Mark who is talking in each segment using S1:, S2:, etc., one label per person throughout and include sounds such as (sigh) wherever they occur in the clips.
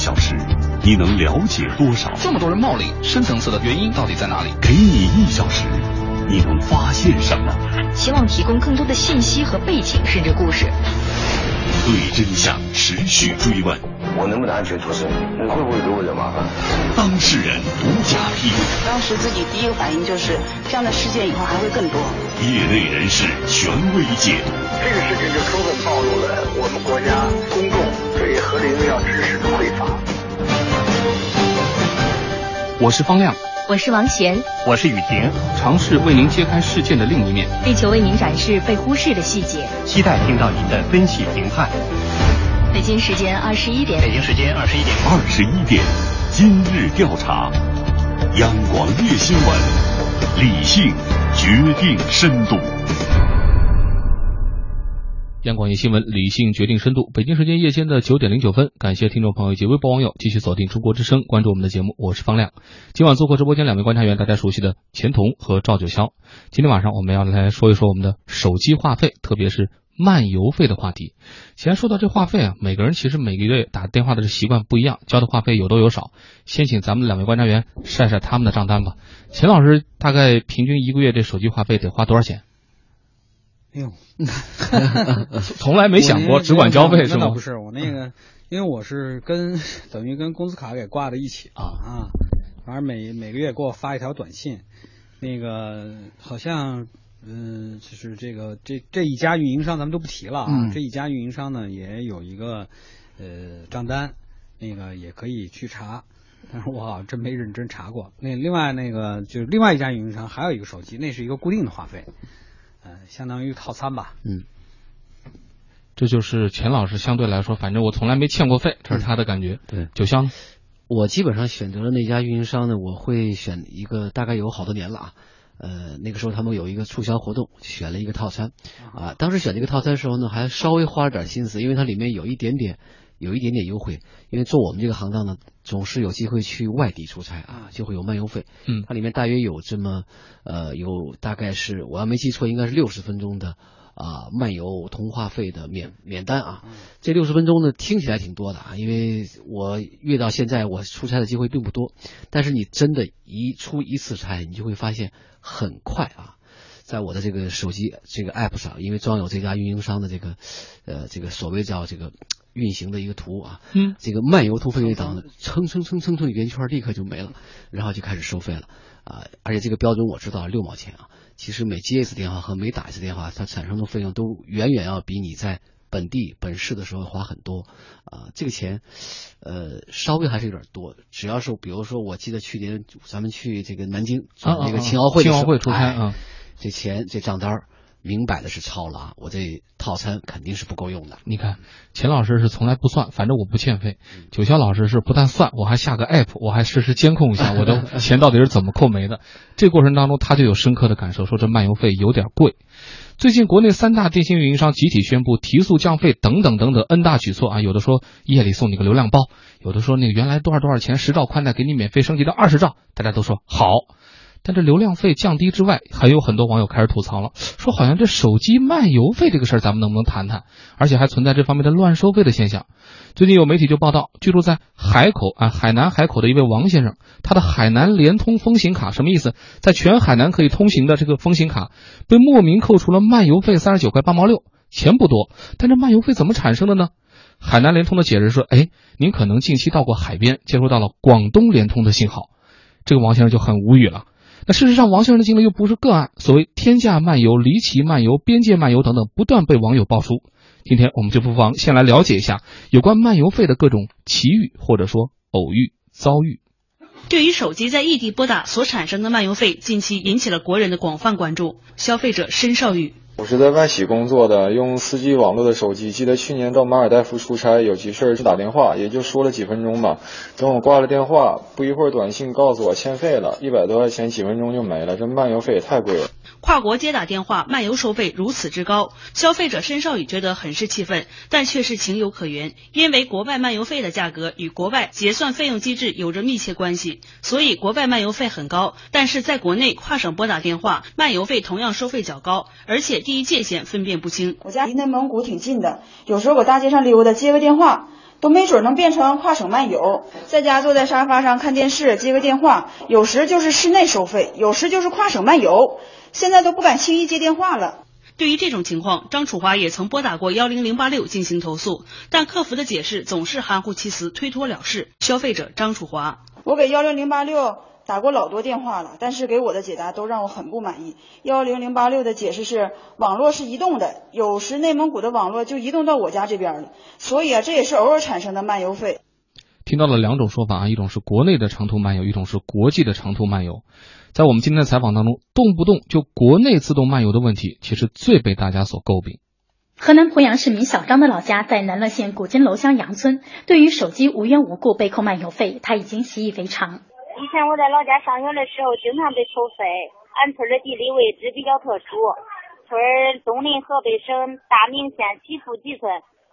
S1: 小时，你能了解多少？
S2: 这么多人冒领，深层次的原因到底在哪里？
S1: 给你一小时，你能发现什么？
S3: 希望提供更多的信息和背景，甚至故事。
S1: 对真相持续追问，
S4: 我能不能安全脱身？我会不会给我惹麻烦？
S1: 当事人独家披露。
S5: 当时自己第一个反应就是，这样的事件以后还会更多。
S1: 业内人士权威解读。
S4: 这个事情就充分暴露了我们国家公众对核理用药知识的匮乏。
S2: 我是方亮，
S3: 我是王贤，
S6: 我是雨婷，
S2: 尝试为您揭开事件的另一面，
S3: 力求为您展示被忽视的细节，
S6: 期待听到您的分析评判。
S3: 北京时间二十一点，
S6: 北京时间二十一点，
S1: 二十一点，今日调查，央广夜新闻，理性决定深度。
S7: 央广夜新闻，理性决定深度。北京时间夜间的九点零九分，感谢听众朋友以及微博网友继续锁定中国之声，关注我们的节目。我是方亮。今晚做客直播间两位观察员，大家熟悉的钱彤和赵九霄。今天晚上我们要来说一说我们的手机话费，特别是漫游费的话题。既然说到这话费啊，每个人其实每个月打电话的这习惯不一样，交的话费有多有少。先请咱们两位观察员晒晒他们的账单吧。钱老师大概平均一个月这手机话费得花多少钱？
S8: 哎呦，(laughs)
S7: 从来没想过只管交费是吗？
S8: 不是，我那个，因为我是跟 (laughs) 等于跟工资卡给挂在一起啊啊，反正每每个月给我发一条短信，那个好像嗯，就是这个这这一家运营商咱们都不提了啊，这一家运营商呢也有一个呃账单，那个也可以去查，但是我好像真没认真查过。那另外那个就是另外一家运营商还有一个手机，那是一个固定的话费。呃，相当于套餐吧。
S7: 嗯，这就是钱老师相对来说，反正我从来没欠过费，这是他的感觉。
S9: 对，
S7: 九香，
S9: 我基本上选择了那家运营商呢，我会选一个大概有好多年了啊。呃，那个时候他们有一个促销活动，选了一个套餐啊。当时选这个套餐的时候呢，还稍微花了点心思，因为它里面有一点点。有一点点优惠，因为做我们这个行当呢，总是有机会去外地出差啊，就会有漫游费。
S7: 嗯，
S9: 它里面大约有这么，呃，有大概是我要没记错，应该是六十分钟的啊漫游通话费的免免单啊。这六十分钟呢，听起来挺多的啊，因为我越到现在我出差的机会并不多，但是你真的一出一次差，你就会发现很快啊。在我的这个手机这个 app 上，因为装有这家运营商的这个，呃，这个所谓叫这个运行的一个图啊，
S7: 嗯，
S9: 这个漫游通费档呢，蹭蹭蹭蹭蹭圆圈立刻就没了，然后就开始收费了啊，而且这个标准我知道六毛钱啊，其实每接一次电话和每打一次电话，它产生的费用都远远要比你在本地本市的时候花很多啊，这个钱，呃，稍微还是有点多，只要是比如说，我记得去年咱们去这个南京那个青奥会
S7: 青奥会出差啊。
S9: 这钱这账单明摆的是超了啊！我这套餐肯定是不够用的。
S7: 你看，钱老师是从来不算，反正我不欠费。九霄老师是不但算，我还下个 app，我还实时监控一下 (laughs) 我的钱到底是怎么扣没的。这过程当中，他就有深刻的感受，说这漫游费有点贵。最近国内三大电信运营商集体宣布提速降费等等等等 n 大举措啊，有的说夜里送你个流量包，有的说那个原来多少多少钱十兆宽带给你免费升级到二十兆，大家都说好。但这流量费降低之外，还有很多网友开始吐槽了，说好像这手机漫游费这个事儿，咱们能不能谈谈？而且还存在这方面的乱收费的现象。最近有媒体就报道，居住在海口啊海南海口的一位王先生，他的海南联通风行卡什么意思？在全海南可以通行的这个风行卡，被莫名扣除了漫游费三十九块八毛六，钱不多，但这漫游费怎么产生的呢？海南联通的解释说，哎，您可能近期到过海边，接收到了广东联通的信号。这个王先生就很无语了。那事实上，王先生的经历又不是个案。所谓天价漫游、离奇漫游、边界漫游等等，不断被网友爆出。今天我们就不妨先来了解一下有关漫游费的各种奇遇或者说偶遇遭遇。
S10: 对于手机在异地拨打所产生的漫游费，近期引起了国人的广泛关注。消费者申少宇。
S11: 我是在外企工作的，用 4G 网络的手机。记得去年到马尔代夫出差，有急事儿去打电话，也就说了几分钟吧。等我挂了电话，不一会儿短信告诉我欠费了，一百多块钱，几分钟就没了。这漫游费也太贵了。
S10: 跨国接打电话漫游收费如此之高，消费者申少宇觉得很是气愤，但却是情有可原，因为国外漫游费的价格与国外结算费用机制有着密切关系，所以国外漫游费很高。但是在国内跨省拨打电话漫游费同样收费较高，而且地域界限分辨不清。
S12: 我家离内蒙古挺近的，有时候我大街上溜达接个电话。都没准能变成跨省漫游。在家坐在沙发上看电视，接个电话，有时就是室内收费，有时就是跨省漫游。现在都不敢轻易接电话了。
S10: 对于这种情况，张楚华也曾拨打过幺零零八六进行投诉，但客服的解释总是含糊其辞，推脱了事。消费者张楚华，
S12: 我给幺零零八六打过老多电话了，但是给我的解答都让我很不满意。幺零零八六的解释是网络是移动的，有时内蒙古的网络就移动到我家这边了，所以啊，这也是偶尔产生的漫游费。
S7: 听到了两种说法啊，一种是国内的长途漫游，一种是国际的长途漫游。在我们今天的采访当中，动不动就国内自动漫游的问题，其实最被大家所诟病。
S13: 河南濮阳市民小张的老家在南乐县古金楼乡杨村，对于手机无缘无故被扣漫游费，他已经习以为常。
S14: 以前我在老家上学的时候，经常被收费。俺村的地理位置比较特殊，村东临河北省大名县齐富集村，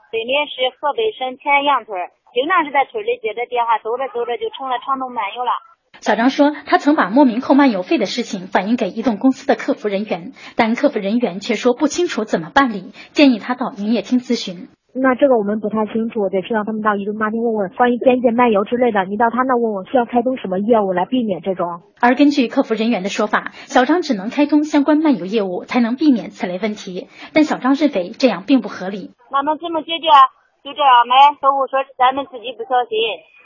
S14: 对面是河北省前杨村，经常是在村里接着电话，走着走着就成了长途漫游了。
S13: 小张说，他曾把莫名扣漫游费的事情反映给移动公司的客服人员，但客服人员却说不清楚怎么办理，建议他到营业厅咨询。
S15: 那这个我们不太清楚，得需要他们到移动码厅问问关于边界漫游之类的。你到他那问问，需要开通什么业务来避免这种。
S13: 而根据客服人员的说法，小张只能开通相关漫游业务才能避免此类问题，但小张认为这样并不合理。
S14: 那能怎么解决？就这样呗，客户说咱们自己不小心，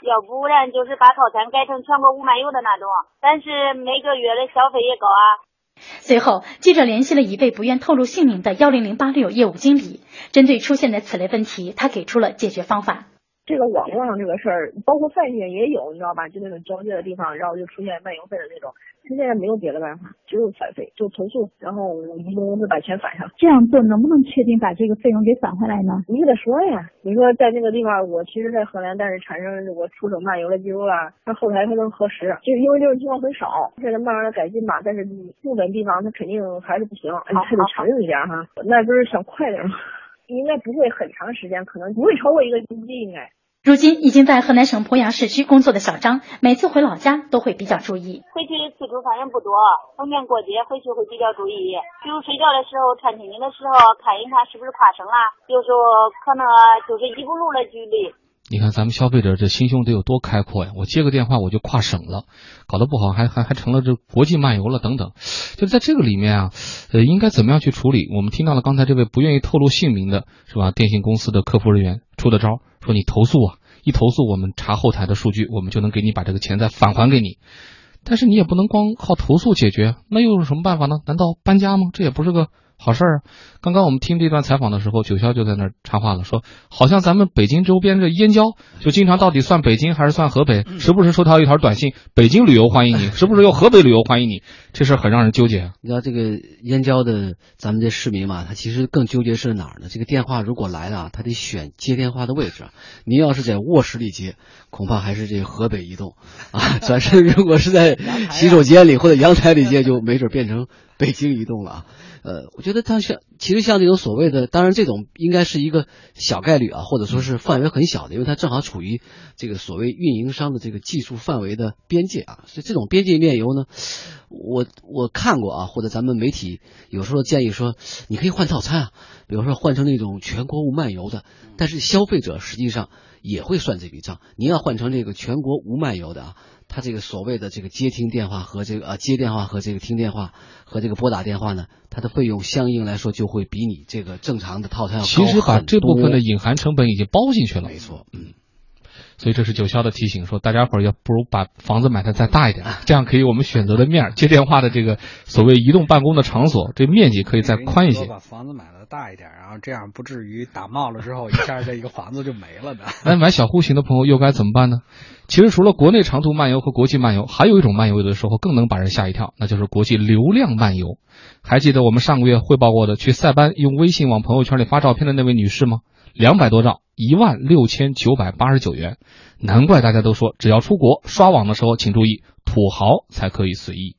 S14: 要不然就是把套餐改成全国无漫游的那种，但是每个月的消费也高啊。
S13: 随后，记者联系了一位不愿透露姓名的幺零零八六业务经理，针对出现的此类问题，他给出了解决方法。
S15: 这个网络上这个事儿，包括饭店也有，你知道吧？就那种交接的地方，然后就出现漫游费的那种。他现在没有别的办法，只有返费，就投诉，然后移动公司把钱返上。
S16: 这样做能不能确定把这个费用给返回来呢？
S15: 你给他说呀，你说在那个地方，我其实在河南，但是产生我出省漫游的记录了，他后台他能核实，就因为这种情况很少，现在慢慢的改进吧。但是部分地方他肯定还是不行，还得强硬一点哈。那不是想快点吗？应该不会很长时间，可能不会超过一个星期，应该。
S13: 如今已经在河南省濮阳市区工作的小张，每次回老家都会比较注意。
S14: 回去的次数反正不多，逢年过节回去会比较注意。比如睡觉的时候、串亲戚的时候，看一看是不是跨省了。有时候可能就是一步路的距离。
S7: 你看咱们消费者这心胸得有多开阔呀！我接个电话我就跨省了，搞得不好还还还成了这国际漫游了等等。就在这个里面啊，呃，应该怎么样去处理？我们听到了刚才这位不愿意透露姓名的是吧？电信公司的客服人员出的招。说你投诉啊，一投诉我们查后台的数据，我们就能给你把这个钱再返还给你。但是你也不能光靠投诉解决，那又有什么办法呢？难道搬家吗？这也不是个。好事儿啊！刚刚我们听这段采访的时候，九霄就在那儿插话了，说好像咱们北京周边这燕郊就经常到底算北京还是算河北？时不时收到一条短信，北京旅游欢迎你，时不时又河北旅游欢迎你，这事很让人纠结。
S9: 你知道这个燕郊的咱们这市民嘛，他其实更纠结是哪儿呢？这个电话如果来了，他得选接电话的位置。您要是在卧室里接，恐怕还是这个河北移动 (laughs) 啊；转身如果是在洗手间里或者阳台里接，就没准变成北京移动了啊。呃，我觉得它像，其实像这种所谓的，当然这种应该是一个小概率啊，或者说是范围很小的，因为它正好处于这个所谓运营商的这个技术范围的边界啊，所以这种边界面游呢，我我看过啊，或者咱们媒体有时候建议说，你可以换套餐啊，比如说换成那种全国无漫游的，但是消费者实际上也会算这笔账，您要换成这个全国无漫游的啊。他这个所谓的这个接听电话和这个啊接电话和这个听电话和这个拨打电话呢，它的费用相应来说就会比你这个正常的套餐要高
S7: 其实把这部分的隐含成本已经包进去了。
S9: 没错，嗯。
S7: 所以这是九霄的提醒，说大家伙儿要不如把房子买的再大一点，(laughs) 这样可以我们选择的面接电话的这个所谓移动办公的场所，这面积可以再宽一些。
S8: 把房子买的大一点，然后这样不至于打冒了之后一下这一个房子就没了的。
S7: 那 (laughs) 买小户型的朋友又该怎么办呢？其实除了国内长途漫游和国际漫游，还有一种漫游有的时候更能把人吓一跳，那就是国际流量漫游。还记得我们上个月汇报过的去塞班用微信往朋友圈里发照片的那位女士吗？两百多兆，一万六千九百八十九元，难怪大家都说，只要出国刷网的时候，请注意，土豪才可以随意。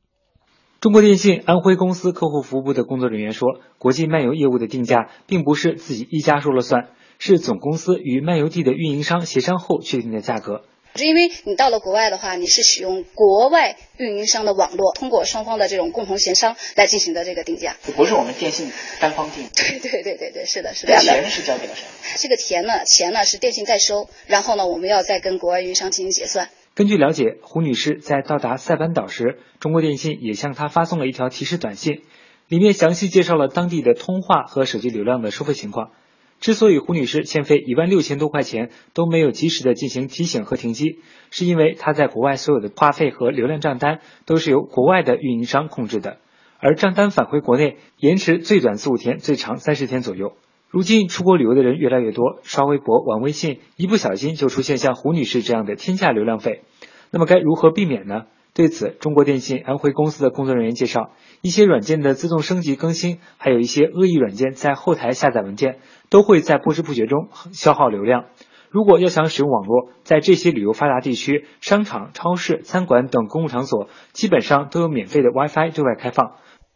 S17: 中国电信安徽公司客户服务部的工作人员说，国际漫游业务的定价并不是自己一家说了算，是总公司与漫游地的运营商协商后确定的价格。
S18: 就因为你到了国外的话，你是使用国外运营商的网络，通过双方的这种共同协商来进行的这个定价，
S19: 不是我们电信单方定。
S18: 对对对对对，是的，是这样的。
S19: 钱是交给了谁？
S18: 这个钱呢，钱呢是电信代收，然后呢，我们要再跟国外运营商进行结算。
S17: 根据了解，胡女士在到达塞班岛时，中国电信也向她发送了一条提示短信，里面详细介绍了当地的通话和手机流量的收费情况。之所以胡女士欠费一万六千多块钱都没有及时的进行提醒和停机，是因为她在国外所有的话费和流量账单都是由国外的运营商控制的，而账单返回国内延迟最短四五天，最长三十天左右。如今出国旅游的人越来越多，刷微博、玩微信，一不小心就出现像胡女士这样的天价流量费，那么该如何避免呢？对此，中国电信安徽公司的工作人员介绍，一些软件的自动升级更新，还有一些恶意软件在后台下载文件，都会在不知不觉中消耗流量。如果要想使用网络，在这些旅游发达地区，商场、超市、餐馆等公共场所，基本上都有免费的 WiFi 对外开放。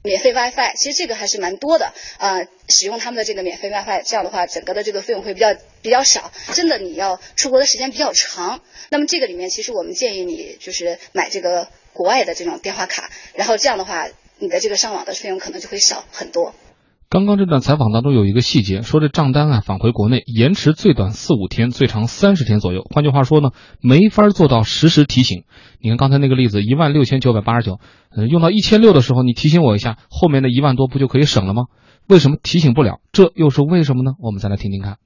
S18: 免费 WiFi 其实这个还是蛮多的啊，使用他们的这个免费 WiFi，这样的话整个的这个费用会比较比较少。真的你要出国的时间比较长，那么这个里面其实我们建议你就是买这个国外的这种电话卡，然后这样的话你的这个上网的费用可能就会少很多。
S7: 刚刚这段采访当中有一个细节，说这账单啊返回国内延迟最短四五天，最长三十天左右。换句话说呢，没法做到实时提醒。你看刚才那个例子，一万六千九百八十九，嗯，用到一千六的时候，你提醒我一下，后面的一万多不就可以省了吗？为什么提醒不了？这又是为什么呢？我们再来听听看。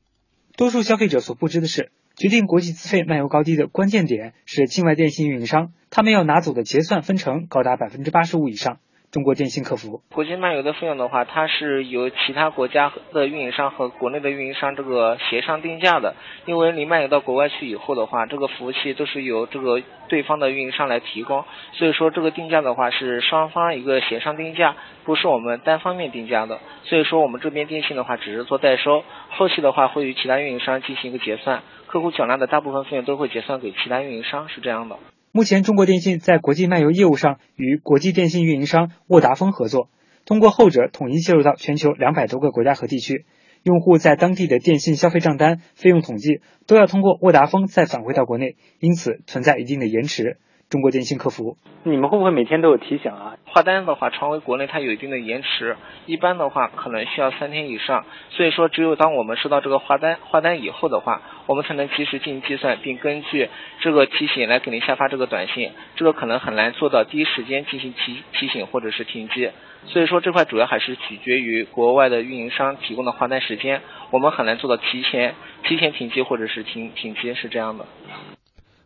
S17: 多数消费者所不知的是，决定国际资费漫游高低的关键点是境外电信运营商，他们要拿走的结算分成高达百分之八十五以上。中国电信客服，
S20: 国际漫游的费用的话，它是由其他国家的运营商和国内的运营商这个协商定价的。因为你漫游到国外去以后的话，这个服务器都是由这个对方的运营商来提供，所以说这个定价的话是双方一个协商定价，不是我们单方面定价的。所以说我们这边电信的话只是做代收，后期的话会与其他运营商进行一个结算，客户缴纳的大部分费用都会结算给其他运营商，是这样的。
S17: 目前，中国电信在国际漫游业务上与国际电信运营商沃达丰合作，通过后者统一介入到全球两百多个国家和地区。用户在当地的电信消费账单、费用统计都要通过沃达丰再返回到国内，因此存在一定的延迟。中国电信客服，你们会不会每天都有提醒啊？
S20: 话单的话传回国内，它有一定的延迟，一般的话可能需要三天以上。所以说，只有当我们收到这个话单话单以后的话，我们才能及时进行计算，并根据这个提醒来给您下发这个短信。这个可能很难做到第一时间进行提提醒或者是停机。所以说，这块主要还是取决于国外的运营商提供的话单时间，我们很难做到提前提前停机或者是停停机，是这样的。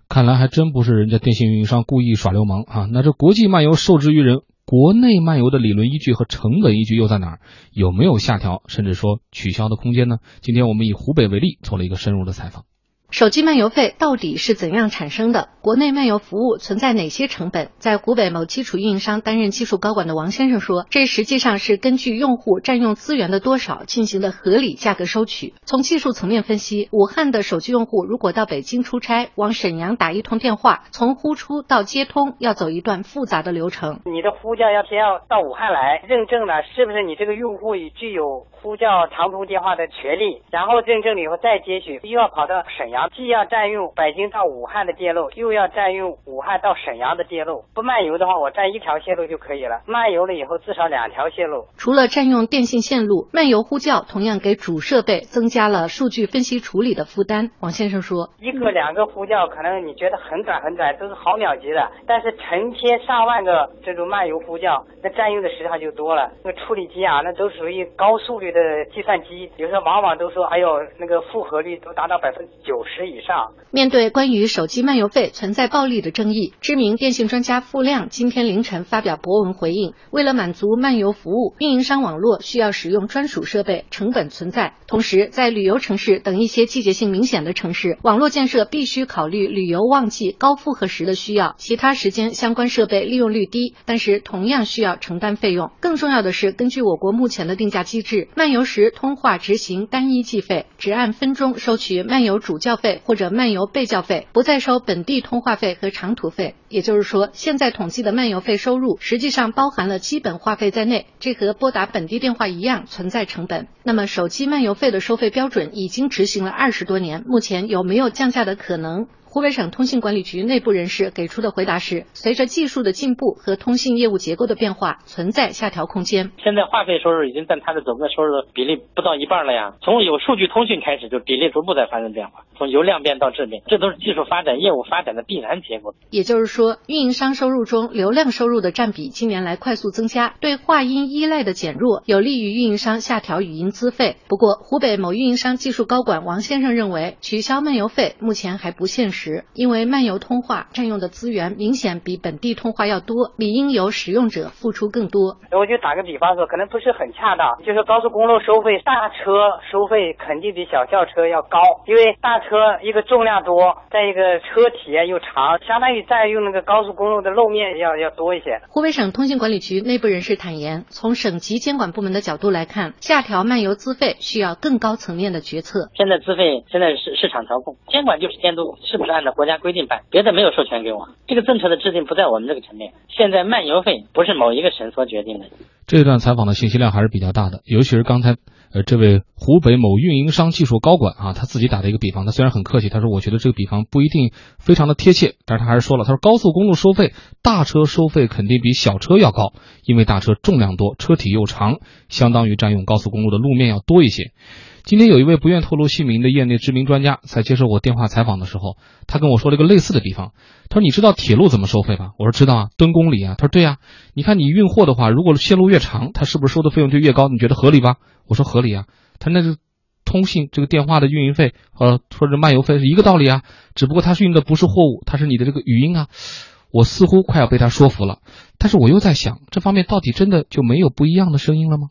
S7: 看来还真不是人家电信运营商故意耍流氓啊！那这国际漫游受制于人，国内漫游的理论依据和成本依据又在哪儿？有没有下调甚至说取消的空间呢？今天我们以湖北为例，做了一个深入的采访。
S21: 手机漫游费到底是怎样产生的？国内漫游服务存在哪些成本？在湖北某基础运营商担任技术高管的王先生说，这实际上是根据用户占用资源的多少进行的合理价格收取。从技术层面分析，武汉的手机用户如果到北京出差，往沈阳打一通电话，从呼出到接通要走一段复杂的流程。
S22: 你的呼叫要先要到武汉来认证了，是不是你这个用户已具有呼叫长途电话的权利？然后认证了以后再接取，又要跑到沈阳。既要占用北京到武汉的电路，又要占用武汉到沈阳的电路。不漫游的话，我占一条线路就可以了。漫游了以后，至少两条线路。
S21: 除了占用电信线路，漫游呼叫同样给主设备增加了数据分析处理的负担。王先生说，
S22: 一个两个呼叫可能你觉得很短很短，都是毫秒级的，但是成千上万个这种漫游呼叫，那占用的时长就多了。那个处理机啊，那都属于高速率的计算机，有时候往往都说，哎呦，那个负荷率都达到百分之九十。十以上。
S21: 面对关于手机漫游费存在暴利的争议，知名电信专家付亮今天凌晨发表博文回应：为了满足漫游服务，运营商网络需要使用专属设备，成本存在。同时，在旅游城市等一些季节性明显的城市，网络建设必须考虑旅游旺季高负荷时的需要，其他时间相关设备利用率低，但是同样需要承担费用。更重要的是，根据我国目前的定价机制，漫游时通话执行单一计费，只按分钟收取漫游主叫费。或者漫游被叫费，不再收本地通话费和长途费。也就是说，现在统计的漫游费收入实际上包含了基本话费在内，这和拨打本地电话一样存在成本。那么，手机漫游费的收费标准已经执行了二十多年，目前有没有降价的可能？湖北省通信管理局内部人士给出的回答是，随着技术的进步和通信业务结构的变化，存在下调空间。
S23: 现在话费收入已经占它的总的收入的比例不到一半了呀。从有数据通讯开始，就比例逐步在发生变化，从由量变到质变，这都是技术发展、业务发展的必然结果。
S21: 也就是说，运营商收入中流量收入的占比近年来快速增加，对话音依赖的减弱，有利于运营商下调语音资费。不过，湖北某运营商技术高管王先生认为，取消漫游费目前还不现实，因为漫游通话占用的资源明显比本地通话要多，理应由使用者付出更多。
S22: 我就打个比方说，可能不是很恰当，就是高速公路收费，大车收费肯定比小轿车要高，因为大车一个重量多，再一个车体又长，相当于占用那个高速公路的路面要要多一些。
S21: 湖北省通信管理局内部人士坦言，从省级监管部门的角度来看，下调漫游资费需要更高层面的决策。
S23: 现在资费现在是市场调控，监管就是监督是不是按照国家规定办，别的没有授权给我。这个政策的制定不在我们这个层面。现在漫游费不是某一个省所决定的。
S7: 这段采访的信息量还是比较大的，尤其是刚才呃这位湖北某运营商技术高管啊，他自己打的一个比方，他虽然很客气，他说我觉得这个比方不一定非常的贴切，但是他还是说了，他说高速公路收费，大车收费肯定比小车要高，因为大车重量多，车体又长，相当于占用高速公路的路面要多一些。今天有一位不愿透露姓名的业内知名专家在接受我电话采访的时候，他跟我说了一个类似的地方。他说：“你知道铁路怎么收费吧？”我说：“知道啊，吨公里啊。”他说：“对呀，你看你运货的话，如果线路越长，它是不是收的费用就越高？你觉得合理吧？”我说：“合理啊。”他那是通信这个电话的运营费和或者漫游费是一个道理啊，只不过他是运的不是货物，他是你的这个语音啊。我似乎快要被他说服了，但是我又在想，这方面到底真的就没有不一样的声音了吗？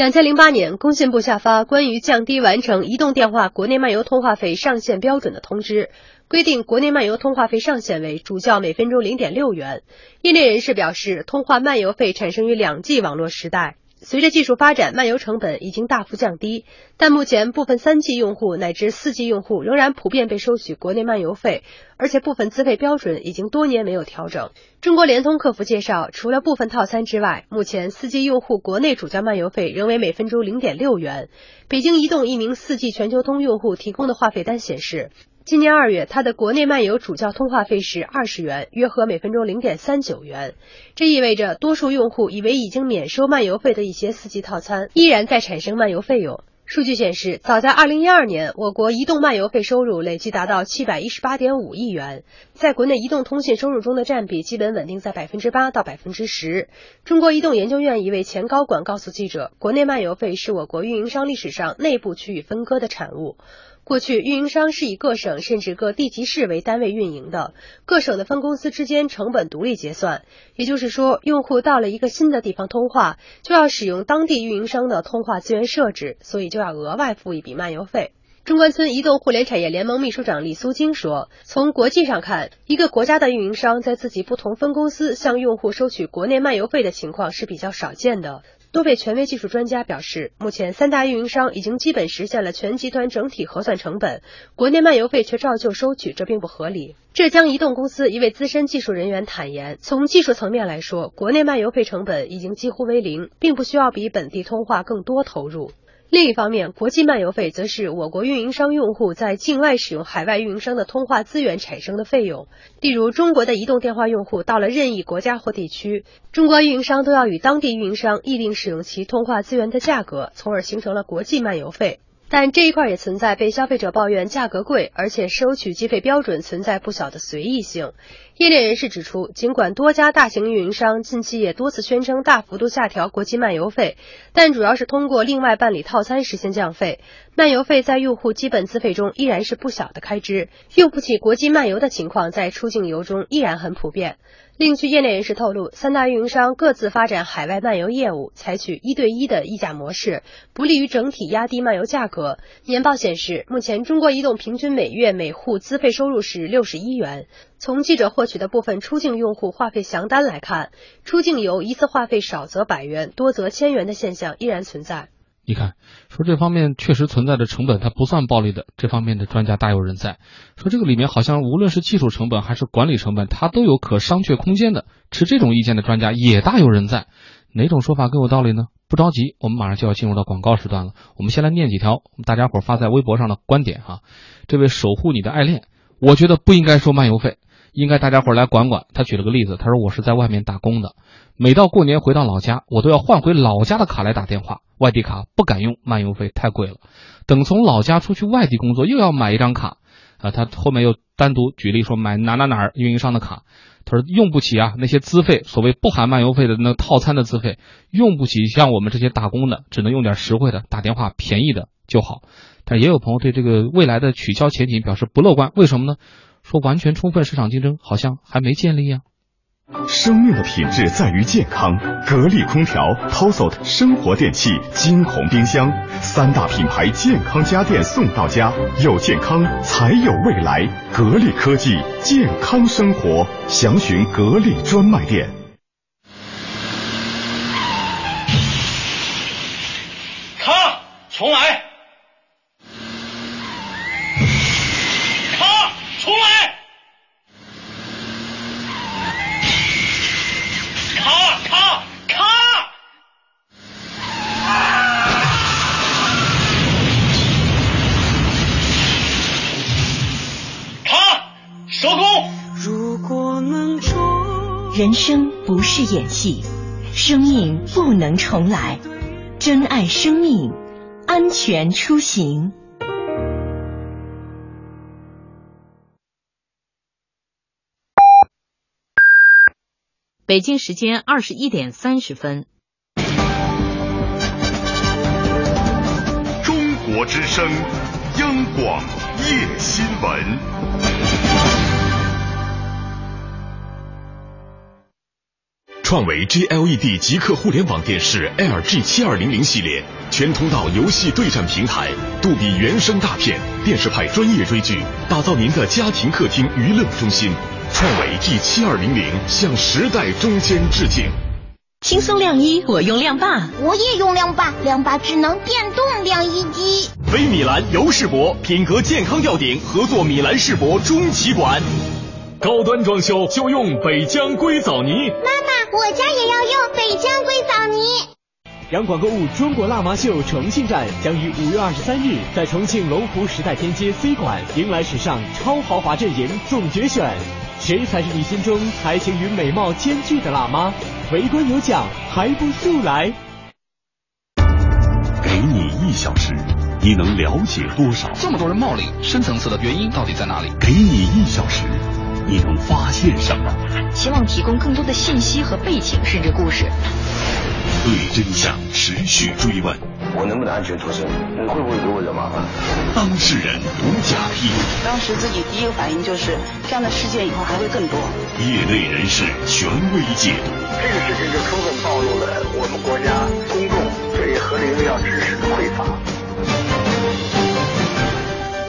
S24: 两千零八年，工信部下发关于降低完成移动电话国内漫游通话费上限标准的通知，规定国内漫游通话费上限为主叫每分钟零点六元。业内人士表示，通话漫游费产生于两 G 网络时代。随着技术发展，漫游成本已经大幅降低，但目前部分三 G 用户乃至四 G 用户仍然普遍被收取国内漫游费，而且部分资费标准已经多年没有调整。中国联通客服介绍，除了部分套餐之外，目前四 G 用户国内主叫漫游费仍为每分钟零点六元。北京移动一名四 G 全球通用户提供的话费单显示。今年二月，他的国内漫游主叫通话费是二十元，约合每分钟零点三九元。这意味着，多数用户以为已经免收漫游费的一些四 G 套餐，依然在产生漫游费用。数据显示，早在二零一二年，我国移动漫游费收入累计达到七百一十八点五亿元，在国内移动通信收入中的占比基本稳定在百分之八到百分之十。中国移动研究院一位前高管告诉记者，国内漫游费是我国运营商历史上内部区域分割的产物。过去，运营商是以各省甚至各地级市为单位运营的，各省的分公司之间成本独立结算。也就是说，用户到了一个新的地方通话，就要使用当地运营商的通话资源设置，所以就要额外付一笔漫游费。中关村移动互联产业联盟秘书长李苏晶说：“从国际上看，一个国家的运营商在自己不同分公司向用户收取国内漫游费的情况是比较少见的。”多位权威技术专家表示，目前三大运营商已经基本实现了全集团整体核算成本，国内漫游费却照旧收取，这并不合理。浙江移动公司一位资深技术人员坦言，从技术层面来说，国内漫游费成本已经几乎为零，并不需要比本地通话更多投入。另一方面，国际漫游费则是我国运营商用户在境外使用海外运营商的通话资源产生的费用。例如，中国的移动电话用户到了任意国家或地区，中国运营商都要与当地运营商议定使用其通话资源的价格，从而形成了国际漫游费。但这一块也存在被消费者抱怨价格贵，而且收取计费标准存在不小的随意性。业内人士指出，尽管多家大型运营商近期也多次宣称大幅度下调国际漫游费，但主要是通过另外办理套餐实现降费。漫游费在用户基本资费中依然是不小的开支，用不起国际漫游的情况在出境游中依然很普遍。另据业内人士透露，三大运营商各自发展海外漫游业务，采取一对一的议价模式，不利于整体压低漫游价格。年报显示，目前中国移动平均每月每户资费收入是六十一元。从记者获取的部分出境用户话费详单来看，出境游一次话费少则百元，多则千元的现象依然存在。
S7: 你看，说这方面确实存在的成本，它不算暴利的。这方面的专家大有人在。说这个里面好像无论是技术成本还是管理成本，它都有可商榷空间的。持这种意见的专家也大有人在。哪种说法更有道理呢？不着急，我们马上就要进入到广告时段了。我们先来念几条大家伙发在微博上的观点哈。这位守护你的爱恋，我觉得不应该收漫游费，应该大家伙儿来管管。他举了个例子，他说我是在外面打工的，每到过年回到老家，我都要换回老家的卡来打电话，外地卡不敢用，漫游费太贵了。等从老家出去外地工作，又要买一张卡。啊，他后面又单独举例说买哪哪哪儿运营商的卡，他说用不起啊，那些资费，所谓不含漫游费的那套餐的资费，用不起，像我们这些打工的，只能用点实惠的，打电话便宜的就好。但也有朋友对这个未来的取消前景表示不乐观，为什么呢？说完全充分市场竞争好像还没建立呀。
S1: 生命的品质在于健康。格力空调、Tosot 生活电器、金鸿冰箱三大品牌健康家电送到家，有健康才有未来。格力科技，健康生活，详询格力专卖店。
S25: 卡，重来。卡，重来。
S26: 人生不是演戏，生命不能重来，珍爱生命，安全出行。
S27: 北京时间二十一点三十分。
S1: 中国之声，央广夜新闻。创维 GLED 极客互联网电视 LG 七二零零系列，全通道游戏对战平台，杜比原声大片，电视派专业追剧，打造您的家庭客厅娱乐中心。创维 G 七二零零向时代中间致敬。
S26: 轻松晾衣，我用晾霸。
S28: 我也用晾霸，晾霸智能电动晾衣机。
S1: 飞米兰游世博品格健康吊顶合作米兰世博中旗馆，高端装修就用北疆硅藻泥。
S28: 妈妈，我家也要用北疆硅藻泥。
S29: 央广购物中国辣妈秀重庆站将于五月二十三日在重庆龙湖时代天街 C 馆迎来史上超豪华阵营总决选，谁才是你心中才情与美貌兼具的辣妈？围观有奖，还不速来？
S1: 给你一小时，你能了解多少？
S30: 这么多人冒领，深层次的原因到底在哪里？
S1: 给你一小时，你能发现什么？
S31: 希望提供更多的信息和背景，甚至故事。
S1: 对真相持续追问，
S32: 我能不能安全脱身？你会不会给我惹麻烦？
S1: 当事人独家披露。
S33: 当时自己第一个反应就是，这样的事件以后还会更多。
S1: 业内人士权威解读。
S32: 这个事情就充分暴露了我们国家公众对核零料知识的匮乏。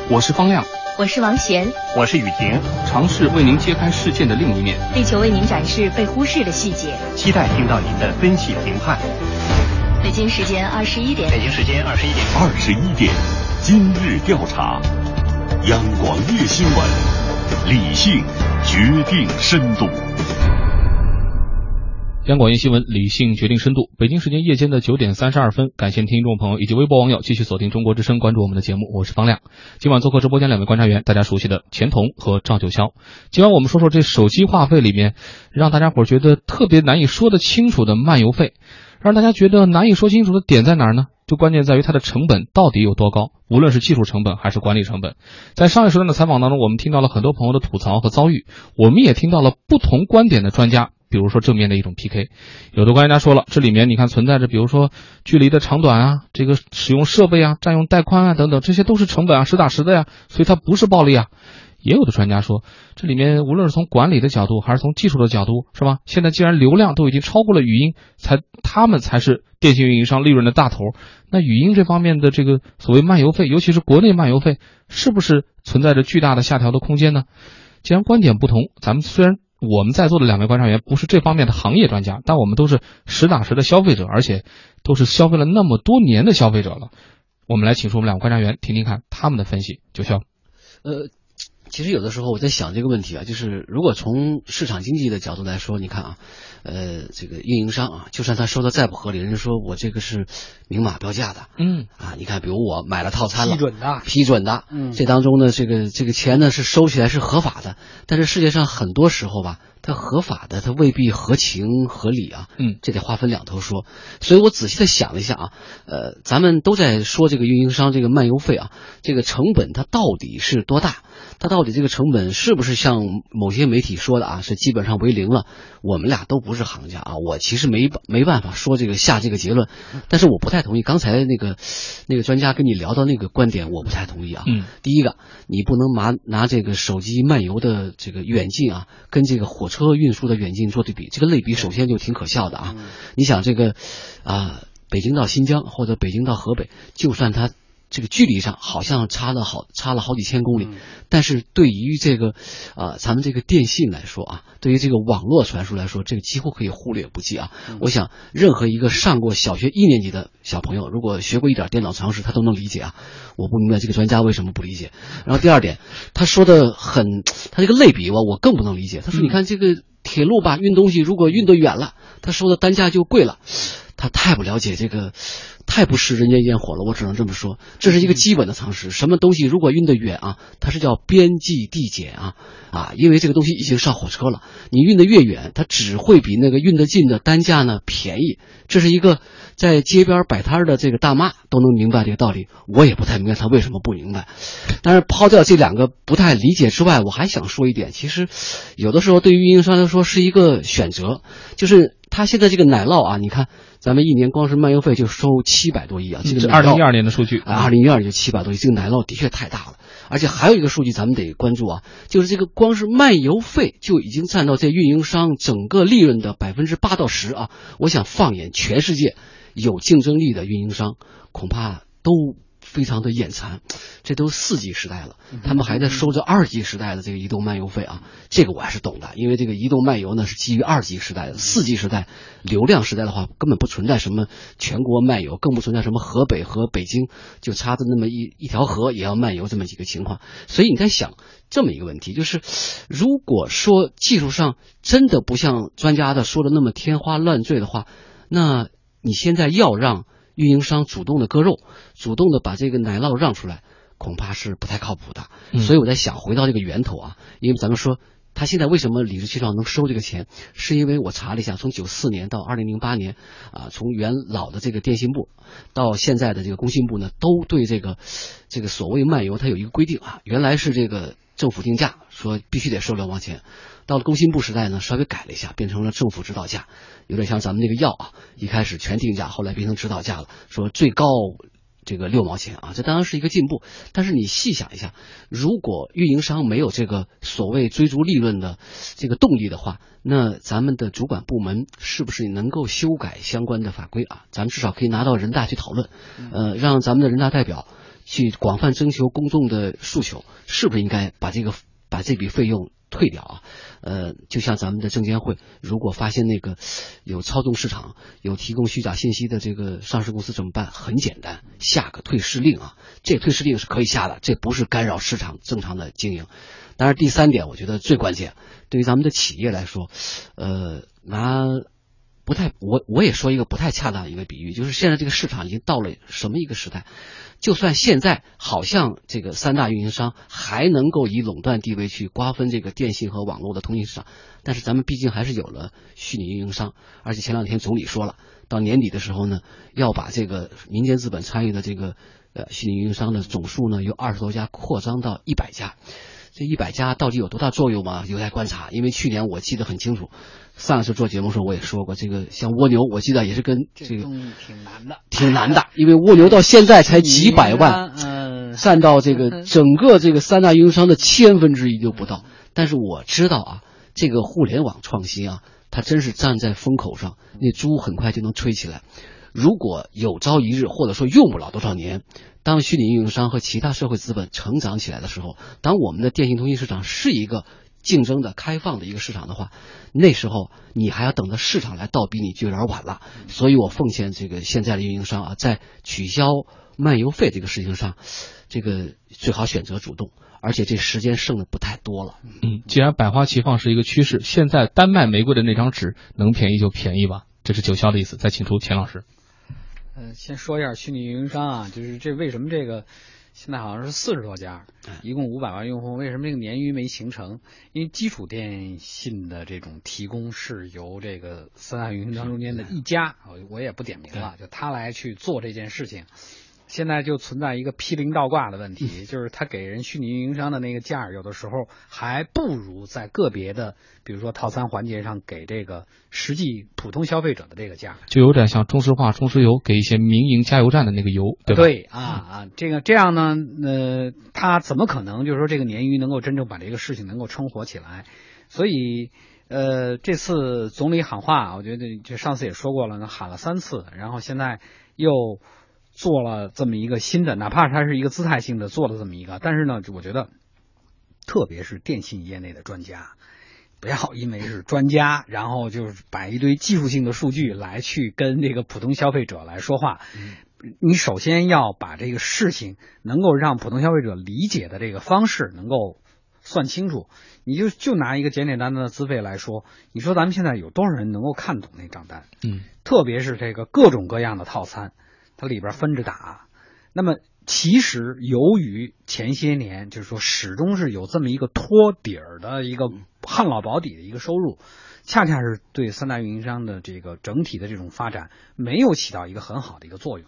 S7: 我是方亮，
S26: 我是王贤，
S6: 我是雨婷，
S7: 尝试为您揭开事件的另一面，
S26: 力求为您展示被忽视的细节，
S6: 期待听到您的分析评判。
S26: 北京时间二十一点，
S6: 北京时间二十一点，
S1: 二十一点，今日调查，央广夜新闻，理性决定深度。
S7: 央广夜新闻，理性决定深度。北京时间夜间的九点三十二分，感谢听众朋友以及微博网友继续锁定中国之声，关注我们的节目。我是方亮。今晚做客直播间两位观察员，大家熟悉的钱彤和赵九霄。今晚我们说说这手机话费里面，让大家伙觉得特别难以说得清楚的漫游费，让大家觉得难以说清楚的点在哪儿呢？就关键在于它的成本到底有多高，无论是技术成本还是管理成本。在上一时段的采访当中，我们听到了很多朋友的吐槽和遭遇，我们也听到了不同观点的专家。比如说正面的一种 PK，有的专家说了，这里面你看存在着，比如说距离的长短啊，这个使用设备啊，占用带宽啊等等，这些都是成本啊，实打实的呀，所以它不是暴利啊。也有的专家说，这里面无论是从管理的角度，还是从技术的角度，是吧？现在既然流量都已经超过了语音，才他们才是电信运营商利润的大头，那语音这方面的这个所谓漫游费，尤其是国内漫游费，是不是存在着巨大的下调的空间呢？既然观点不同，咱们虽然。我们在座的两位观察员不是这方面的行业专家，但我们都是实打实的消费者，而且都是消费了那么多年的消费者了。我们来请出我们两位观察员，听听看他们的分析。九霄，
S9: 呃，其实有的时候我在想这个问题啊，就是如果从市场经济的角度来说，你看啊，呃，这个运营商啊，就算他收的再不合理，人家说我这个是明码标价的，
S7: 嗯。
S9: 啊，你看，比如我买了套餐了，
S34: 批准的
S9: 批准的，
S34: 嗯。
S9: 这当中呢，这个这个钱呢是收起来是合法的，但是世界上很多时候吧，它合法的它未必合情合理啊，
S7: 嗯，
S9: 这得划分两头说。所以我仔细的想了一下啊，呃，咱们都在说这个运营商这个漫游费啊，这个成本它到底是多大？它到底这个成本是不是像某些媒体说的啊，是基本上为零了？我们俩都不是行家啊，我其实没没办法说这个下这个结论，但是我不太同意刚才那个那个专家跟你聊到那个观点，我不太同意啊。
S7: 嗯，
S9: 第一个，你不能拿拿这个手机漫游的这个远近啊，跟这个火车运输的远近做对比，这个类比首先就挺可笑的啊。你想这个啊、北京到新疆或者北京到河北，就算它这个距离上好像差了好差了好几千公里，但是对于这个啊、咱们这个电信来说啊，对于这个网络传输来说，这个几乎可以忽略不计啊。我想任何一个上过小学一年级的小朋友，如果学过一点电脑常识，他都能理解啊。我不明白这个专家为什么不理解。然后第二点，他说的很，他这个类比我，我更不能理解。他说，你看这个铁路吧，运东西如果运得远了，他收的单价就贵了。他太不了解这个，太不食人间烟火了。我只能这么说，这是一个基本的常识。什么东西如果运得远啊，它是叫边际递减啊啊，因为这个东西已经上火车了，你运得越远，它只会比那个运得近的单价呢便宜。这是一个在街边摆摊的这个大妈都能明白这个道理，我也不太明白他为什么不明白。但是抛掉这两个不太理解之外，我还想说一点，其实有的时候对于运营商来说是一个选择，就是他现在这个奶酪啊，你看咱们一年光是漫游费就收七百多亿啊，这个奶酪
S7: 这二零一二年的数据，
S9: 啊，二零一二就七百多亿，这个奶酪的确太大了。而且还有一个数据咱们得关注啊，就是这个光是漫游费就已经占到这运营商整个利润的百分之八到十啊。我想放眼全世界，有竞争力的运营商恐怕都非常的眼馋，这都四 G 时代了，他们还在收着二 G 时代的这个移动漫游费啊，这个我还是懂的，因为这个移动漫游呢是基于二 G 时代的，四 G 时代流量时代的话，根本不存在什么全国漫游，更不存在什么河北和北京就差着那么一一条河也要漫游这么几个情况，所以你在想这么一个问题，就是如果说技术上真的不像专家的说的那么天花乱坠的话，那你现在要让运营商主动的割肉，主动的把这个奶酪让出来，恐怕是不太靠谱的。
S7: 嗯
S9: 所以我在想，回到这个源头啊，因为咱们说他现在为什么理直气壮能收这个钱，是因为我查了一下，从九四年到二零零八年，啊，从原老的这个电信部到现在的这个工信部呢，都对这个这个所谓漫游它有一个规定啊，原来是这个政府定价，说必须得收两毛钱。到了工信部时代呢，稍微改了一下，变成了政府指导价，有点像咱们那个药啊，一开始全定价，后来变成指导价了，说最高这个六毛钱啊，这当然是一个进步。但是你细想一下，如果运营商没有这个所谓追逐利润的这个动力的话，那咱们的主管部门是不是能够修改相关的法规啊？咱们至少可以拿到人大去讨论，呃，让咱们的人大代表去广泛征求公众的诉求，是不是应该把这个把这笔费用退掉啊？呃，就像咱们的证监会，如果发现那个有操纵市场、有提供虚假信息的这个上市公司怎么办？很简单，下个退市令啊！这退市令是可以下的，这不是干扰市场正常的经营。当然，第三点我觉得最关键，对于咱们的企业来说，呃，拿不太我我也说一个不太恰当的一个比喻，就是现在这个市场已经到了什么一个时代？就算现在好像这个三大运营商还能够以垄断地位去瓜分这个电信和网络的通信市场，但是咱们毕竟还是有了虚拟运营商，而且前两天总理说了，到年底的时候呢，要把这个民间资本参与的这个呃虚拟运营商的总数呢，由二十多家扩张到一百家。这一百家到底有多大作用吗？有待观察。因为去年我记得很清楚，上一次做节目的时候我也说过，这个像蜗牛，我记得也是跟这个
S34: 挺难的，
S9: 挺难的，因为蜗牛到现在才几百万，
S34: 嗯，
S9: 占到这个 (laughs) 整个这个三大运营商的千分之一都不到。但是我知道啊，这个互联网创新啊，它真是站在风口上，那猪很快就能吹起来。如果有朝一日，或者说用不了多少年，当虚拟运营商和其他社会资本成长起来的时候，当我们的电信通信市场是一个竞争的、开放的一个市场的话，那时候你还要等着市场来倒逼你，就有点晚了。所以我奉劝这个现在的运营商啊，在取消漫游费这个事情上，这个最好选择主动，而且这时间剩的不太多了。
S7: 嗯，既然百花齐放是一个趋势，现在单卖玫瑰的那张纸能便宜就便宜吧，这是九霄的意思。再请出钱老师。
S34: 呃，先说一下虚拟运营商啊，就是这为什么这个现在好像是四十多家，一共五百万用户，为什么这个鲶鱼没形成？因为基础电信的这种提供是由这个三大运营商中间的一家，我也不点名了，就他来去做这件事情。现在就存在一个批零倒挂的问题，就是他给人虚拟运营商的那个价，有的时候还不如在个别的，比如说套餐环节上给这个实际普通消费者的这个价，
S7: 就有点像中石化、中石油给一些民营加油站的那个油，对吧？
S34: 对啊啊，这个这样呢，呃，他怎么可能就是说这个鲶鱼能够真正把这个事情能够撑活起来？所以，呃，这次总理喊话，我觉得就上次也说过了，喊了三次，然后现在又。做了这么一个新的，哪怕它是一个姿态性的做了这么一个，但是呢，我觉得，特别是电信业内的专家，不要因为是专家，然后就是摆一堆技术性的数据来去跟这个普通消费者来说话。你首先要把这个事情能够让普通消费者理解的这个方式能够算清楚。你就就拿一个简简单单的资费来说，你说咱们现在有多少人能够看懂那账单？
S7: 嗯，
S34: 特别是这个各种各样的套餐。它里边分着打，那么其实由于前些年就是说始终是有这么一个托底儿的一个旱涝保底的一个收入，恰恰是对三大运营商的这个整体的这种发展没有起到一个很好的一个作用。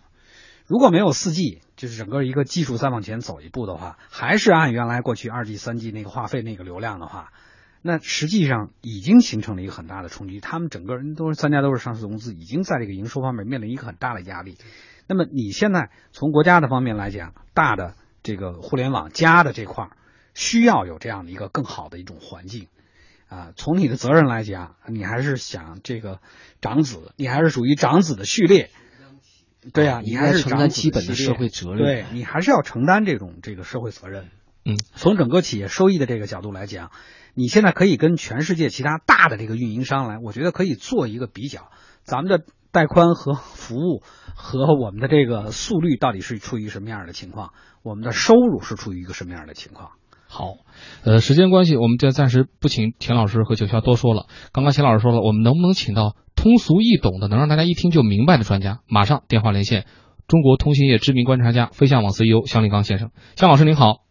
S34: 如果没有四 G，就是整个一个技术再往前走一步的话，还是按原来过去二 G、三 G 那个话费那个流量的话，那实际上已经形成了一个很大的冲击。他们整个人都是三家都是上市公司，已经在这个营收方面面临一个很大的压力。那么你现在从国家的方面来讲，大的这个互联网加的这块需要有这样的一个更好的一种环境啊。从你的责任来讲，你还是想这个长子，你还是属于长子的序列，对呀，你还是
S9: 承担基本的社会责任，
S34: 对你还是要承担这种这个社会责任。
S7: 嗯，
S34: 从整个企业收益的这个角度来讲，你现在可以跟全世界其他大的这个运营商来，我觉得可以做一个比较，咱们的。带宽和服务和我们的这个速率到底是处于什么样的情况？我们的收入是处于一个什么样的情况？
S7: 好，呃，时间关系，我们就暂时不请田老师和九霄多说了。刚刚钱老师说了，我们能不能请到通俗易懂的，能让大家一听就明白的专家？马上电话连线中国通信业知名观察家、飞象网 CEO 向立刚先生。向老师您好。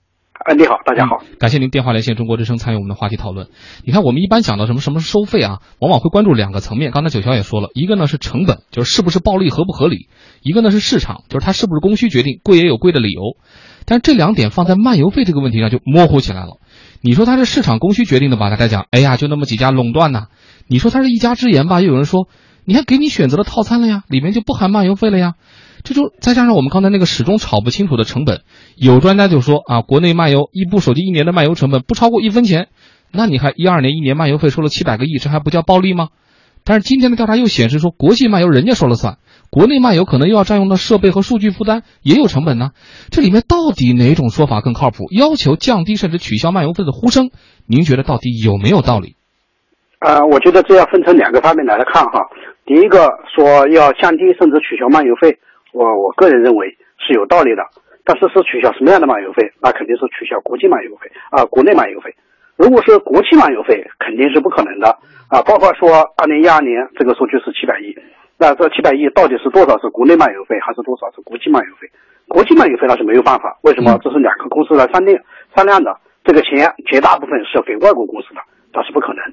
S35: 哎，你好，大家好，
S7: 感谢您电话连线中国之声参与我们的话题讨论。你看，我们一般讲到什么什么是收费啊，往往会关注两个层面。刚才九霄也说了，一个呢是成本，就是是不是暴利合不合理；一个呢是市场，就是它是不是供需决定，贵也有贵的理由。但是这两点放在漫游费这个问题上就模糊起来了。你说它是市场供需决定的吧？大家讲，哎呀，就那么几家垄断呐。你说它是一家之言吧？又有人说，你还给你选择了套餐了呀，里面就不含漫游费了呀。这就再加上我们刚才那个始终炒不清楚的成本，有专家就说啊，国内漫游一部手机一年的漫游成本不超过一分钱，那你还一二年一年漫游费收了七百个亿，这还不叫暴利吗？但是今天的调查又显示说，国际漫游人家说了算，国内漫游可能又要占用到设备和数据负担也有成本呢，这里面到底哪种说法更靠谱？要求降低甚至取消漫游费的呼声，您觉得到底有没有道理？
S35: 啊，我觉得这要分成两个方面来看哈，第一个说要降低甚至取消漫游费。我我个人认为是有道理的，但是是取消什么样的漫游费？那肯定是取消国际漫游费啊，国内漫游费。如果是国际漫游费，肯定是不可能的啊。包括说，二零一二年这个数据是七百亿，那这七百亿到底是多少是国内漫游费，还是多少是国际漫游费？国际漫游费那是没有办法，为什么？这是两个公司来商量商量的，这个钱绝大部分是给外国公司的，那是不可能。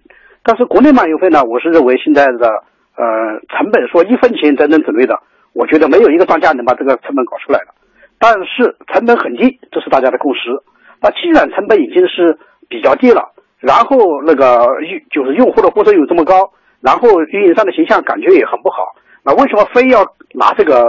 S35: 但是国内漫游费呢？我是认为现在的呃成本说一分钱等等之类的。我觉得没有一个专家能把这个成本搞出来的，但是成本很低，这是大家的共识。那既然成本已经是比较低了，然后那个用就是用户的呼声有这么高，然后运营商的形象感觉也很不好，那为什么非要拿这个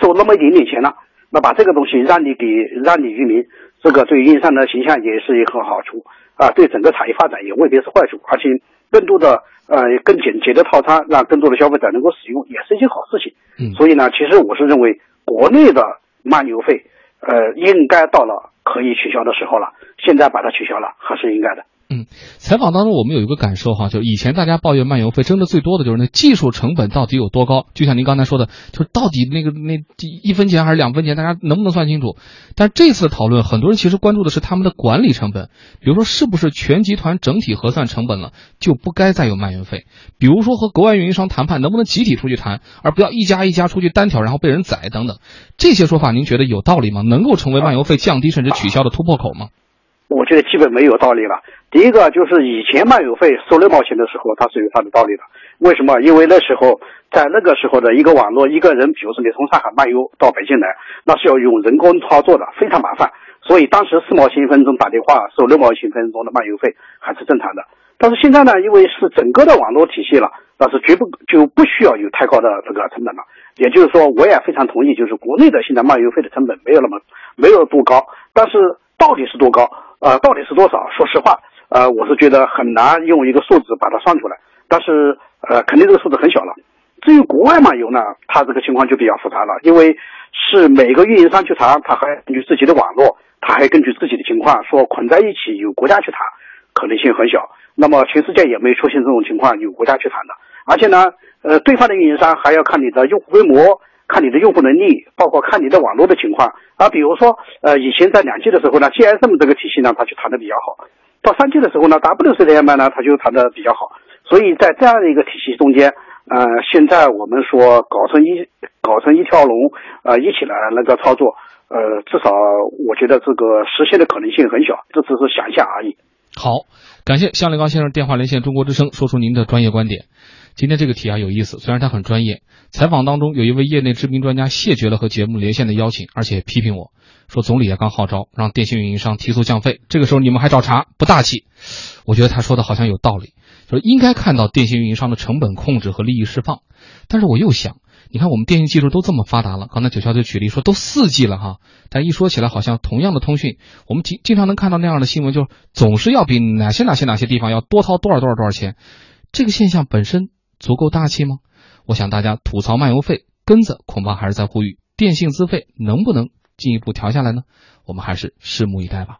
S35: 收那么一点点钱呢？那把这个东西让你给让你渔民，这个对运营商的形象也是一个好处啊，对整个产业发展也未必是坏处，而且更多的。呃，更简洁的套餐，让更多的消费者能够使用，也是一件好事情。
S7: 嗯，
S35: 所以呢，其实我是认为，国内的漫游费，呃，应该到了可以取消的时候了。现在把它取消了，还是应该的。
S7: 嗯，采访当中我们有一个感受哈，就是以前大家抱怨漫游费争的最多的就是那技术成本到底有多高，就像您刚才说的，就是到底那个那一分钱还是两分钱，大家能不能算清楚？但这次讨论，很多人其实关注的是他们的管理成本，比如说是不是全集团整体核算成本了，就不该再有漫游费？比如说和国外运营商谈判，能不能集体出去谈，而不要一家一家出去单挑，然后被人宰等等？这些说法您觉得有道理吗？能够成为漫游费降低甚至取消的突破口吗？
S35: 我觉得基本没有道理了。第一个就是以前漫游费收六毛钱的时候，它是有它的道理的。为什么？因为那时候在那个时候的一个网络，一个人，比如说你从上海漫游到北京来，那是要用人工操作的，非常麻烦。所以当时四毛钱一分钟打电话收六毛钱一分钟的漫游费还是正常的。但是现在呢，因为是整个的网络体系了，那是绝不就不需要有太高的这个成本了。也就是说，我也非常同意，就是国内的现在漫游费的成本没有那么没有多高，但是到底是多高？呃，到底是多少？说实话，呃，我是觉得很难用一个数字把它算出来。但是，呃，肯定这个数字很小了。至于国外漫游呢，它这个情况就比较复杂了，因为是每个运营商去谈，他还根据自己的网络，他还根据自己的情况说捆在一起，由国家去谈，可能性很小。那么全世界也没出现这种情况，由国家去谈的。而且呢，呃，对方的运营商还要看你的用户规模。看你的用户能力，包括看你的网络的情况啊。比如说，呃，以前在两 G 的时候呢，GSM 这个体系呢，它就谈的比较好；到三 G 的时候呢，WCDM 呢，它就谈的比较好。所以在这样的一个体系中间，呃，现在我们说搞成一搞成一条龙，呃，一起来那个操作，呃，至少我觉得这个实现的可能性很小，这只是想象而已。
S7: 好，感谢向立刚先生电话连线中国之声，说出您的专业观点。今天这个题啊有意思，虽然他很专业。采访当中有一位业内知名专家谢绝了和节目连线的邀请，而且批评我说总理也刚号召让电信运营商提速降费，这个时候你们还找茬，不大气。我觉得他说的好像有道理，就是应该看到电信运营商的成本控制和利益释放。但是我又想，你看我们电信技术都这么发达了，刚才九霄就举例说都四 G 了哈，但一说起来好像同样的通讯，我们经经常能看到那样的新闻，就是总是要比哪些哪些哪些地方要多掏多少多少多少钱，这个现象本身。足够大气吗？我想大家吐槽漫游费，根子恐怕还是在呼吁电信资费能不能进一步调下来呢？我们还是拭目以待吧。